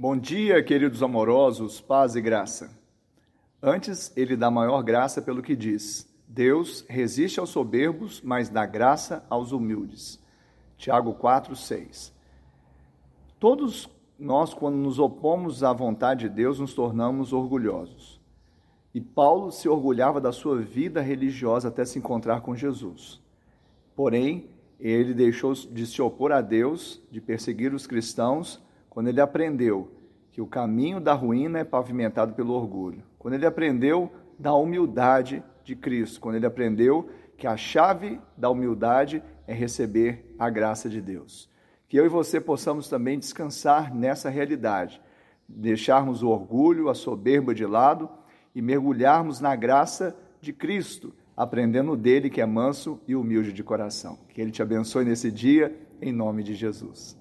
Bom dia, queridos amorosos, paz e graça. Antes, ele dá maior graça pelo que diz: Deus resiste aos soberbos, mas dá graça aos humildes. Tiago 4, 6. Todos nós, quando nos opomos à vontade de Deus, nos tornamos orgulhosos. E Paulo se orgulhava da sua vida religiosa até se encontrar com Jesus. Porém, ele deixou de se opor a Deus, de perseguir os cristãos, quando ele aprendeu que o caminho da ruína é pavimentado pelo orgulho. Quando ele aprendeu da humildade de Cristo, quando ele aprendeu que a chave da humildade é receber a graça de Deus. Que eu e você possamos também descansar nessa realidade, deixarmos o orgulho, a soberba de lado e mergulharmos na graça de Cristo, aprendendo dele que é manso e humilde de coração. Que ele te abençoe nesse dia, em nome de Jesus.